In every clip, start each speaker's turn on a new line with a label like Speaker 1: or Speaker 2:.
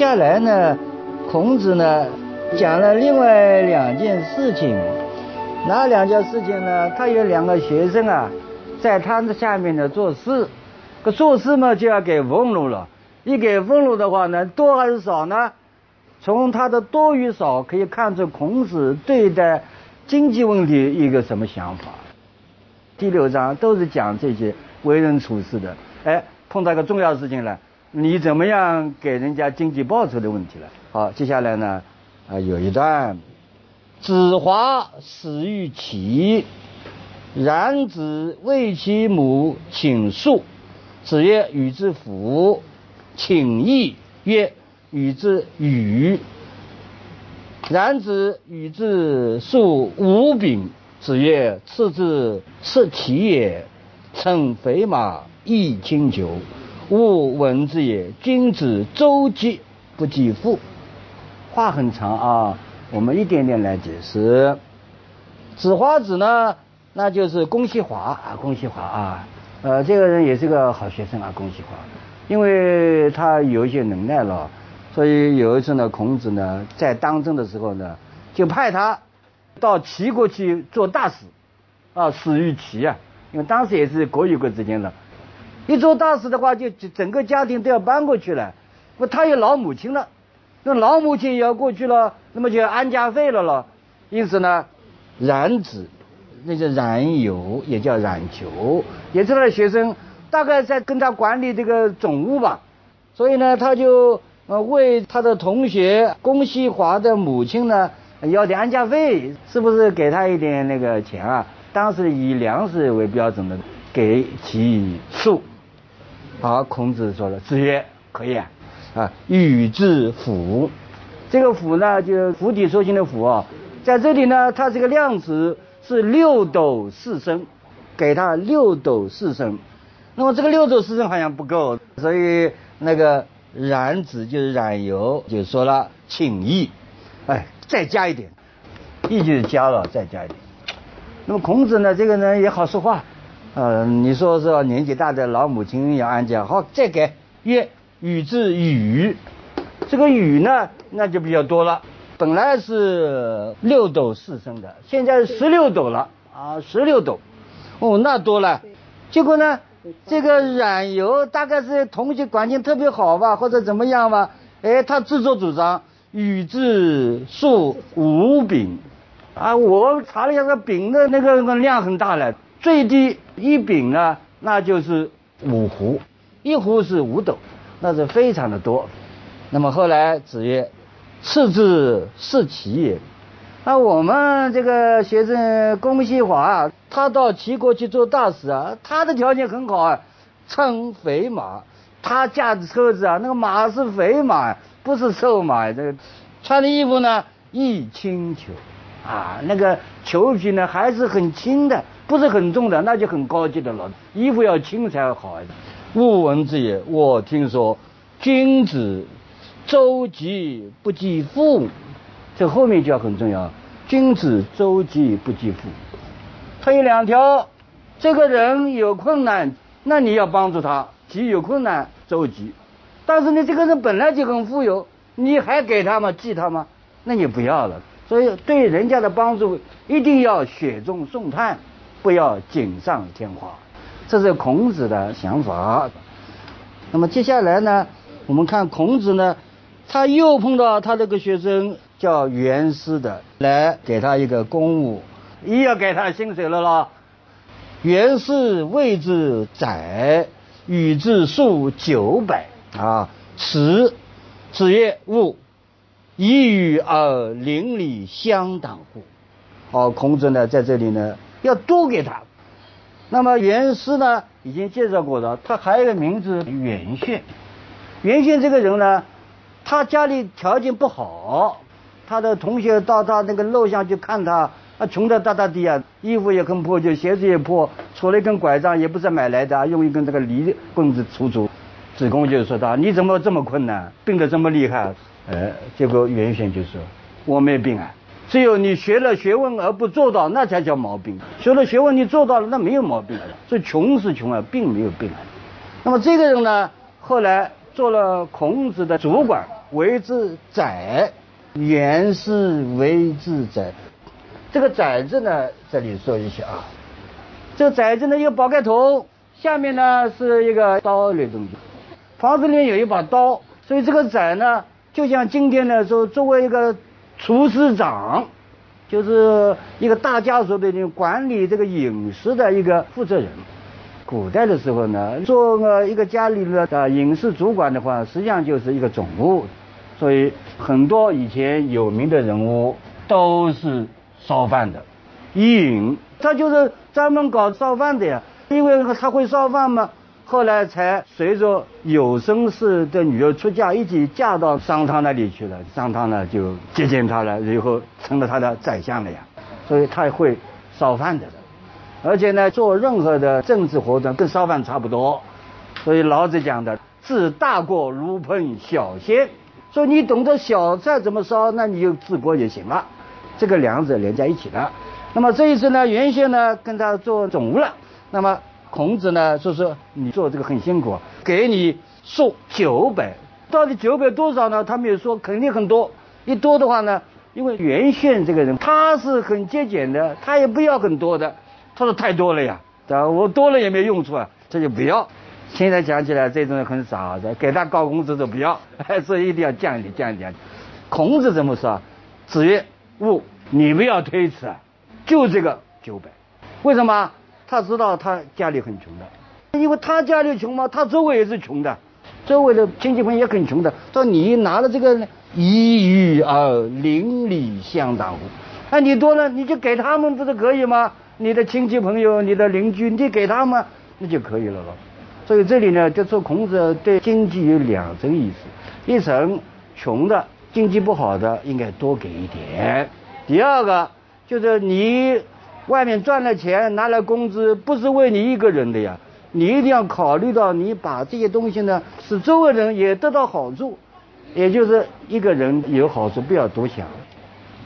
Speaker 1: 下来呢，孔子呢讲了另外两件事情，哪两件事情呢？他有两个学生啊，在他的下面呢做事，可做事嘛就要给俸禄了，一给俸禄的话呢，多还是少呢？从他的多与少可以看出孔子对待经济问题一个什么想法。第六章都是讲这些为人处事的，哎，碰到个重要事情了。你怎么样给人家经济报酬的问题了？好，接下来呢，啊，有一段，子华死于齐，冉子为其母请诉，子曰：“与之服。”请义曰：“与之与。”冉子与之述五柄，子曰：“次之，是其也。乘肥马，亦轻裘。”吾闻之也，君子周急不济富。话很长啊，我们一点点来解释。子华子呢，那就是公西华啊，公西华啊，呃，这个人也是个好学生啊，公西华，因为他有一些能耐了，所以有一次呢，孔子呢在当政的时候呢，就派他到齐国去做大使，啊，死于齐啊，因为当时也是国与国之间的。一做大事的话，就整个家庭都要搬过去了。那他有老母亲了，那老母亲也要过去了，那么就要安家费了了。因此呢，染子，那叫染油，也叫染球，也是他的学生，大概在跟他管理这个总务吧。所以呢，他就呃为他的同学龚西华的母亲呢要点安家费，是不是给他一点那个钱啊？当时以粮食为标准的，给其数。好，孔子说了，子曰可以啊，啊，与之辅，这个辅呢，就釜底抽薪的釜啊，在这里呢，它这个量词是六斗四升，给他六斗四升，那么这个六斗四升好像不够，所以那个冉子就是冉由就说了，请义，哎，再加一点，义就是加了，再加一点。那么孔子呢，这个人也好说话。呃，你说是年纪大的老母亲要安家，好，再给曰与字雨，这个雨呢，那就比较多了。本来是六斗四升的，现在十六斗了啊，十六斗，哦，那多了。结果呢，这个冉由大概是同学关系特别好吧，或者怎么样吧？哎，他自作主张雨字数五饼，啊，我查了一下，这饼的那个量很大了。最低一饼呢，那就是五斛，一斛是五斗，那是非常的多。那么后来子曰：“次之，是齐也。”那我们这个学生龚西华，他到齐国去做大使啊，他的条件很好啊，乘肥马，他驾的车子啊，那个马是肥马，不是瘦马。这个穿的衣服呢，一轻裘，啊，那个裘皮呢还是很轻的。不是很重的，那就很高级的了。衣服要轻才好。勿闻之也，我听说，君子周急不济富，这后面就要很重要。君子周急不济富，他有两条，这个人有困难，那你要帮助他，急有困难周急。但是你这个人本来就很富有，你还给他吗？济他吗？那你不要了。所以对人家的帮助一定要雪中送炭。不要锦上添花，这是孔子的想法。那么接下来呢，我们看孔子呢，他又碰到他这个学生叫袁师的，来给他一个公务，又要给他薪水了咯。袁师谓之宰，与之数九百啊。此子曰：“勿以与而邻里相当乎？”哦，孔子呢在这里呢。要多给他。那么袁师呢，已经介绍过了，他还有一个名字袁宪。袁宪这个人呢，他家里条件不好，他的同学到他那个陋巷去看他，啊，穷的哒哒地啊，衣服也很破旧，鞋子也破，杵了一根拐杖，也不是买来的，用一根这个梨棍子杵杵。子贡就说道：“你怎么这么困难，病得这么厉害？”哎，结果袁宪就说：“我没病啊，只有你学了学问而不做到，那才叫毛病。学了学问你做到了，那没有毛病。所以穷是穷啊，病没有病。那么这个人呢，后来做了孔子的主管。”为之宰，言是为之宰。这个宰字呢，这里说一下啊。这个宰字呢，一个宝盖头，下面呢是一个刀类东西。房子里面有一把刀，所以这个宰呢，就像今天呢说作为一个厨师长，就是一个大家族的管理这个饮食的一个负责人。古代的时候呢，做个一个家里的饮食主管的话，实际上就是一个总务。所以很多以前有名的人物都是烧饭的，伊尹他就是专门搞烧饭的呀，因为他会烧饭嘛。后来才随着有生氏的女儿出嫁，一起嫁到商汤那里去了。商汤呢就接见他了，然后成了他的宰相了呀。所以他会烧饭的，而且呢做任何的政治活动跟烧饭差不多。所以老子讲的“治大国如烹小鲜”。说你懂得小菜怎么烧，那你就治国就行了。这个两者连在一起了。那么这一次呢，原先呢跟他做总务了。那么孔子呢说说你做这个很辛苦，给你送九百。到底九百多少呢？他没有说，肯定很多。一多的话呢，因为原先这个人他是很节俭的，他也不要很多的。他说太多了呀，对吧？我多了也没用处啊，这就不要。现在讲起来，这种人很傻的，给他高工资都不要，所以一定要降一点，降一点。孔子怎么说？子曰：“勿，你不要推辞，就这个九百。为什么？他知道他家里很穷的，因为他家里穷嘛，他周围也是穷的，周围的亲戚朋友也很穷的。说你拿了这个，一鱼而邻里相当乎？那你多了，你就给他们不是可以吗？你的亲戚朋友、你的邻居，你给他们，那就可以了咯。所以这里呢，就说孔子对经济有两层意思：一层穷的、经济不好的应该多给一点；第二个就是你外面赚了钱拿了工资，不是为你一个人的呀，你一定要考虑到你把这些东西呢，使周围人也得到好处，也就是一个人有好处，不要多想。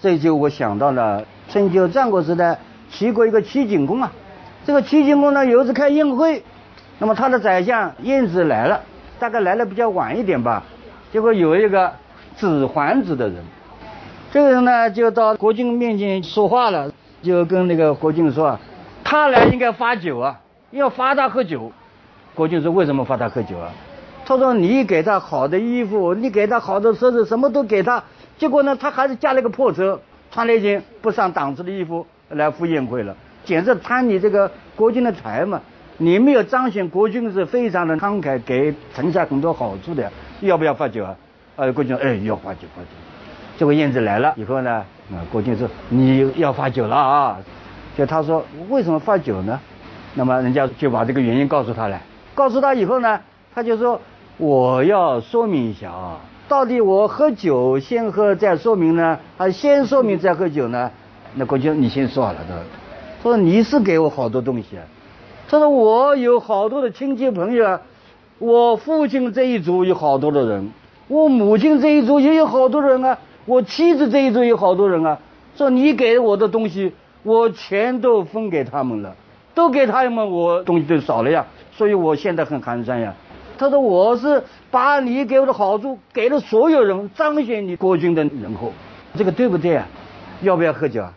Speaker 1: 这就我想到了春秋战国时代齐国一个齐景公啊，这个齐景公呢有一次开宴会。那么他的宰相晏子来了，大概来的比较晚一点吧。结果有一个指桓子的人，这个人呢就到国君面前说话了，就跟那个国君说，他来应该发酒啊，要罚他喝酒。国君说为什么罚他喝酒啊？他说你给他好的衣服，你给他好的车子，什么都给他，结果呢他还是驾了个破车，穿了一件不上档次的衣服来赴宴会了，简直贪你这个国君的财嘛。你没有彰显国君是非常的慷慨，给臣下很多好处的，要不要发酒啊？呃，国君哎要发酒发酒。这个燕子来了以后呢，啊，郭靖说你要发酒了啊，就他说为什么发酒呢？那么人家就把这个原因告诉他了，告诉他以后呢，他就说我要说明一下啊，到底我喝酒先喝再说明呢，还是先说明再喝酒呢？那郭靖你先说好了的，说你是给我好多东西啊。他说：“我有好多的亲戚朋友啊，我父亲这一族有好多的人，我母亲这一族也有好多人啊，我妻子这一桌有好多人啊。说你给我的东西，我全都分给他们了，都给他们，我东西都少了呀。所以我现在很寒酸呀。”他说：“我是把你给我的好处给了所有人，彰显你国君的仁厚，这个对不对啊？要不要喝酒啊？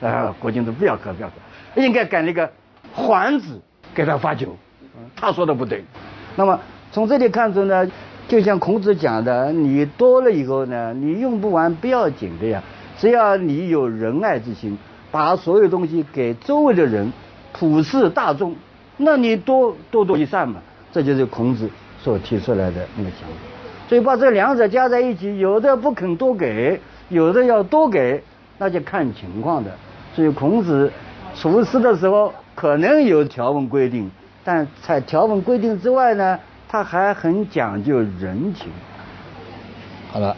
Speaker 1: 啊，国君都不要喝，不要喝，应该赶那个。”皇子给他发酒，他说的不对。那么从这里看出呢，就像孔子讲的，你多了以后呢，你用不完不要紧的呀。只要你有仁爱之心，把所有东西给周围的人，普世大众，那你多多多益善嘛。这就是孔子所提出来的那个想法。所以把这两者加在一起，有的不肯多给，有的要多给，那就看情况的。所以孔子处事的时候。可能有条文规定，但在条文规定之外呢，他还很讲究人情。好了，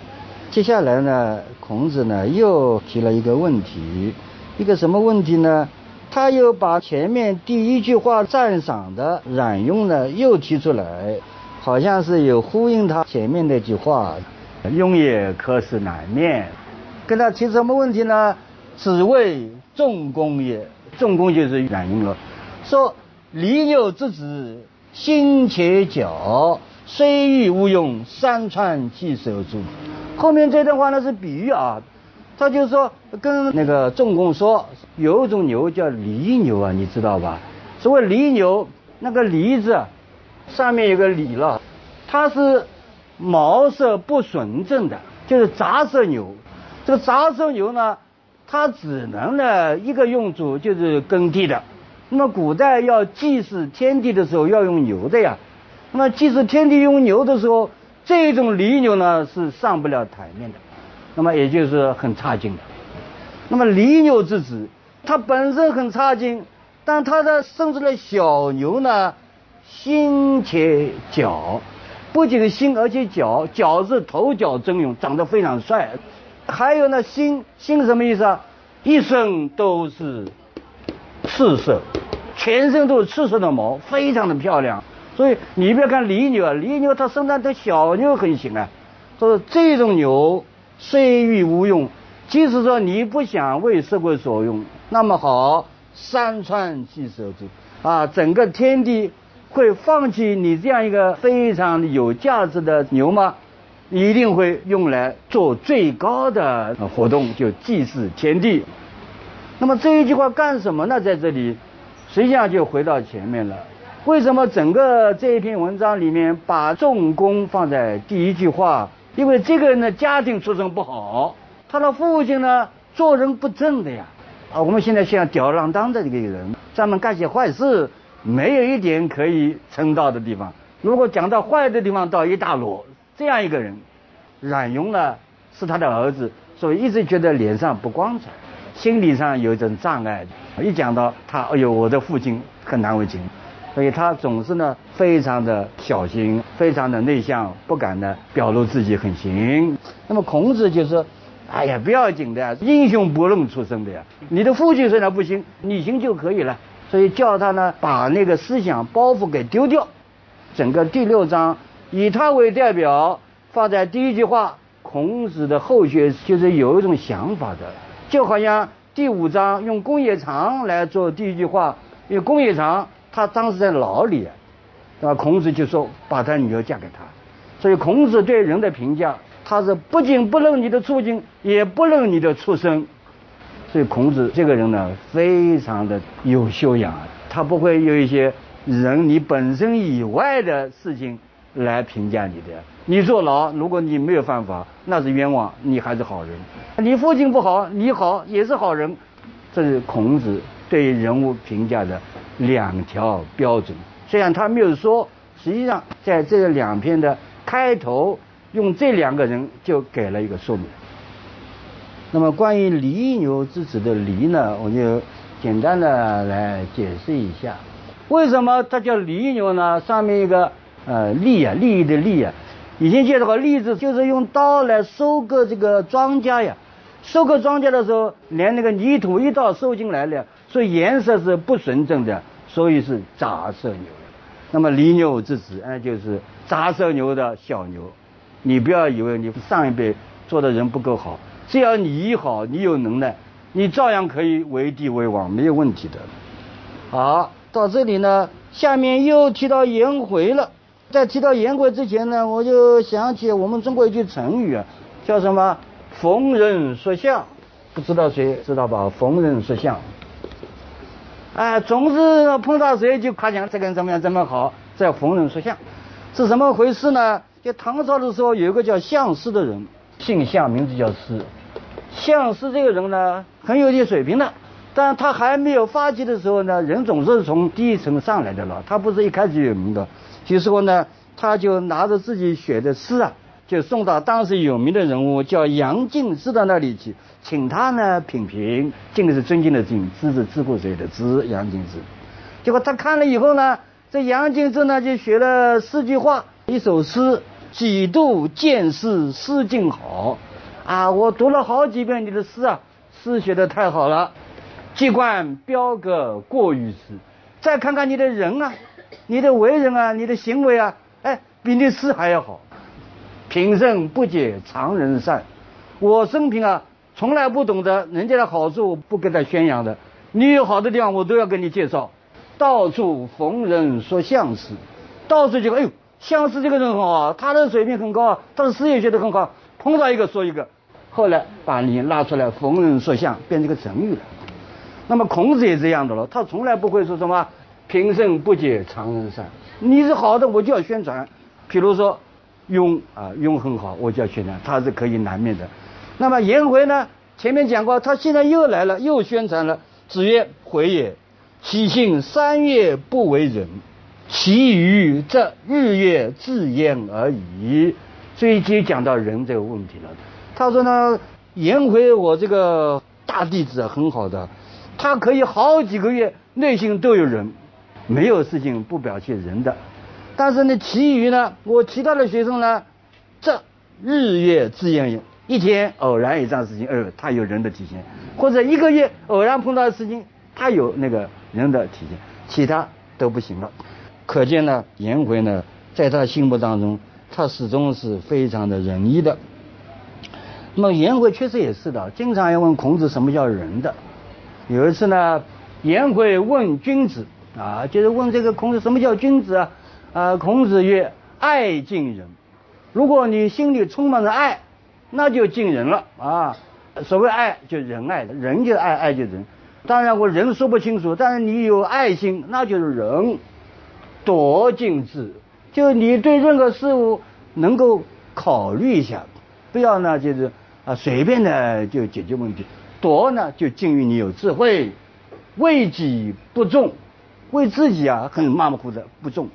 Speaker 1: 接下来呢，孔子呢又提了一个问题，一个什么问题呢？他又把前面第一句话赞赏的冉雍呢又提出来，好像是有呼应他前面那句话，雍也可使南面，跟他提什么问题呢？子谓仲弓也，仲弓就是冉雍了，说离牛之子，心且矫。虽欲无用，山川既守住。后面这段话呢是比喻啊，他就说跟那个仲弓说，有一种牛叫犁牛啊，你知道吧？所谓犁牛，那个犁字上面有个犁了，它是毛色不纯正的，就是杂色牛。这个杂色牛呢，它只能呢一个用处就是耕地的。那么古代要祭祀天地的时候要用牛的呀。那么，祭祀天地用牛的时候，这种犁牛呢是上不了台面的，那么也就是很差劲的。那么犁牛之子，它本身很差劲，但它的生出来小牛呢，心且脚，不仅心而且脚，脚是头角峥嵘，长得非常帅。还有呢，心心什么意思啊？一身都是赤色，全身都是赤色的毛，非常的漂亮。所以你别看犁牛啊，犁牛它生产的小牛很行啊。说这种牛虽欲无用，即使说你不想为社会所用，那么好，山川既守住啊，整个天地会放弃你这样一个非常有价值的牛吗？一定会用来做最高的活动，就祭祀天地。那么这一句话干什么呢？在这里，实际上就回到前面了。为什么整个这一篇文章里面把重功放在第一句话？因为这个人的家庭出身不好，他的父亲呢做人不正的呀。啊，我们现在像吊儿郎当的这个人，专门干些坏事，没有一点可以称道的地方。如果讲到坏的地方，到一大摞。这样一个人，冉雍呢是他的儿子，所以一直觉得脸上不光彩，心理上有一种障碍。一讲到他，哎呦，我的父亲很难为情。所以他总是呢非常的小心，非常的内向，不敢呢表露自己很行。那么孔子就说：“哎呀，不要紧的，英雄不论出身的呀。你的父亲虽然不行，你行就可以了。所以叫他呢把那个思想包袱给丢掉。整个第六章以他为代表，放在第一句话，孔子的后学就是有一种想法的，就好像第五章用公冶长来做第一句话，因为公冶长。他当时在牢里，啊？孔子就说把他女儿嫁给他，所以孔子对人的评价，他是不仅不论你的处境，也不论你的出身，所以孔子这个人呢，非常的有修养，他不会有一些人你本身以外的事情来评价你的。你坐牢，如果你没有犯法，那是冤枉，你还是好人；你父亲不好，你好也是好人。这是孔子对人物评价的。两条标准，虽然他没有说，实际上在这两篇的开头，用这两个人就给了一个说明。那么关于犁牛之子的犁呢，我就简单的来解释一下，为什么它叫犁牛呢？上面一个呃犁啊，利益的利啊，以前介绍过，犁字就是用刀来收割这个庄稼呀，收割庄稼的时候，连那个泥土一道收进来了，所以颜色是不纯正的。所以是杂色牛，那么犁牛之子，哎，就是杂色牛的小牛。你不要以为你上一辈做的人不够好，只要你好，你有能耐，你照样可以为帝为王，没有问题的。好，到这里呢，下面又提到颜回了。在提到颜回之前呢，我就想起我们中国一句成语啊，叫什么“逢人说相”，不知道谁知道吧？“逢人说相”。哎，总是碰到谁就夸奖这个人怎么样怎么好，在逢人说相，是怎么回事呢？就唐朝的时候，有一个叫相师的人，姓相，名字叫师。相师这个人呢，很有点水平的，但他还没有发迹的时候呢，人总是从低层上来的了。他不是一开始有名的，有时候呢，他就拿着自己写的诗啊。就送到当时有名的人物叫杨敬之的那里去，请他呢品评。敬的是尊敬的敬，之是知乎者的知。杨敬之，结果他看了以后呢，这杨敬之呢就写了四句话，一首诗，几度见诗诗境好，啊，我读了好几遍你的诗啊，诗写的太好了。既观标格过于诗，再看看你的人啊，你的为人啊，你的行为啊，哎，比你诗还要好。平生不解常人善，我生平啊，从来不懂得人家的好处不跟他宣扬的。你有好的地方，我都要跟你介绍。到处逢人说相师，到处就哎呦，相师这个人很好，他的水平很高啊，他的诗也写得很好。碰到一个说一个，后来把你拉出来逢人说相，变成个成语了。那么孔子也这样的了，他从来不会说什么平生不解常人善。你是好的，我就要宣传。比如说庸啊，庸很好，我就要宣传，他是可以南面的。那么颜回呢？前面讲过，他现在又来了，又宣传了。子曰：“回也。”其性三月不为人，其余则日月自焉而已。所以就讲到人这个问题了。他说呢，颜回我这个大弟子很好的，他可以好几个月内心都有人，没有事情不表现人的。但是呢，其余呢，我其他的学生呢，这日月自焉，一天偶然一桩事情，呃，他有人的体现，或者一个月偶然碰到的事情，他有那个。人的体现，其他都不行了。可见呢，颜回呢，在他心目当中，他始终是非常的仁义的。那么颜回确实也是的，经常要问孔子什么叫仁的。有一次呢，颜回问君子啊，就是问这个孔子什么叫君子啊？啊，孔子曰：爱敬人。如果你心里充满着爱，那就敬人了啊。所谓爱，就仁爱的，仁就爱，爱就仁。当然，我人说不清楚，但是你有爱心，那就是仁。多敬之，就你对任何事物能够考虑一下，不要呢就是啊随便的就解决问题。多呢就敬于你有智慧，为己不重，为自己啊很马马虎的不重，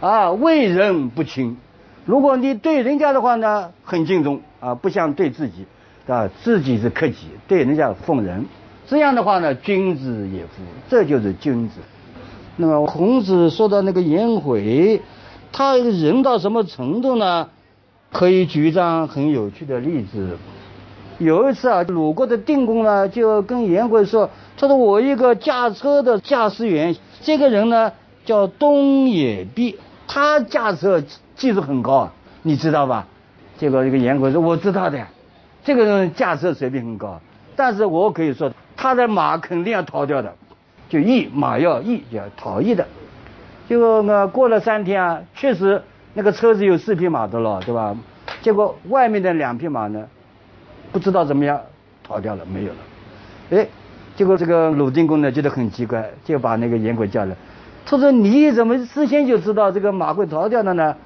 Speaker 1: 啊为人不轻。如果你对人家的话呢很敬重啊，不像对自己啊自己是克己，对人家奉人。这样的话呢，君子也夫，这就是君子。那么孔子说的那个颜回，他人到什么程度呢？可以举一张很有趣的例子。有一次啊，鲁国的定公呢就跟颜回说：“他说我一个驾车的驾驶员，这个人呢叫东野毕，他驾车技术很高，你知道吧？”结果这个颜回说：“我知道的，这个人驾车水平很高，但是我可以说。”他的马肯定要逃掉的，就役马要役，要逃逸的。结果呢，过了三天啊，确实那个车子有四匹马的了，对吧？结果外面的两匹马呢，不知道怎么样逃掉了，没有了。哎，结果这个鲁定公呢觉得很奇怪，就把那个颜回叫来，他说：“你怎么事先就知道这个马会逃掉的呢？”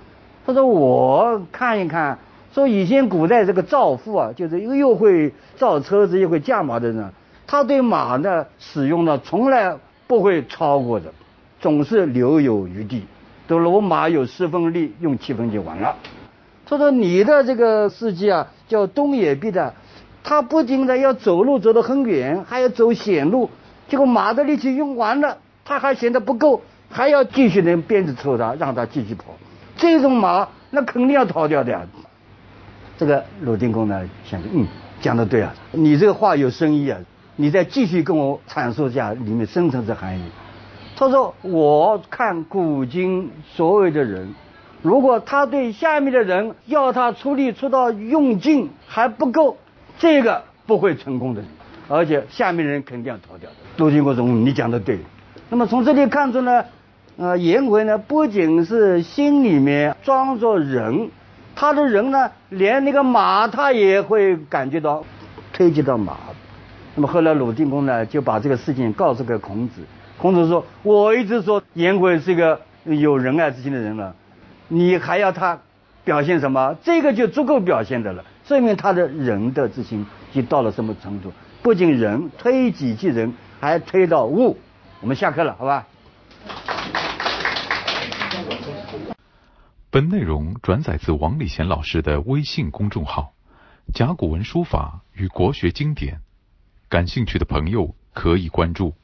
Speaker 1: 他说：“我看一看，说以前古代这个造父啊，就是又又会造车子又会驾马的人。”他对马呢使用呢从来不会超过的，总是留有余地。都说我马有十分力，用七分就完了。他说你的这个司机啊叫东野毕的，他不仅的要走路走得很远，还要走险路，结果马的力气用完了，他还嫌得不够，还要继续的鞭子抽他，让他继续跑。这种马那肯定要逃掉的呀。这个鲁定公呢想着，嗯，讲的对啊，你这个话有深意啊。你再继续跟我阐述一下里面深层次含义。他说：“我看古今所有的人，如果他对下面的人要他出力出到用尽还不够，这个不会成功的，而且下面人肯定要逃掉的。”陆金国说：“你讲的对。”那么从这里看出呢，呃，颜回呢不仅是心里面装着人，他的人呢连那个马他也会感觉到推及到马。那么后来鲁定公呢就把这个事情告诉给孔子，孔子说：“我一直说颜回是一个有仁爱之心的人了，你还要他表现什么？这个就足够表现的了，证明他的仁德之心就到了什么程度？不仅仁推己及人，还推到物。我们下课了，好吧？”
Speaker 2: 本内容转载自王礼贤老师的微信公众号《甲骨文书法与国学经典》。感兴趣的朋友可以关注。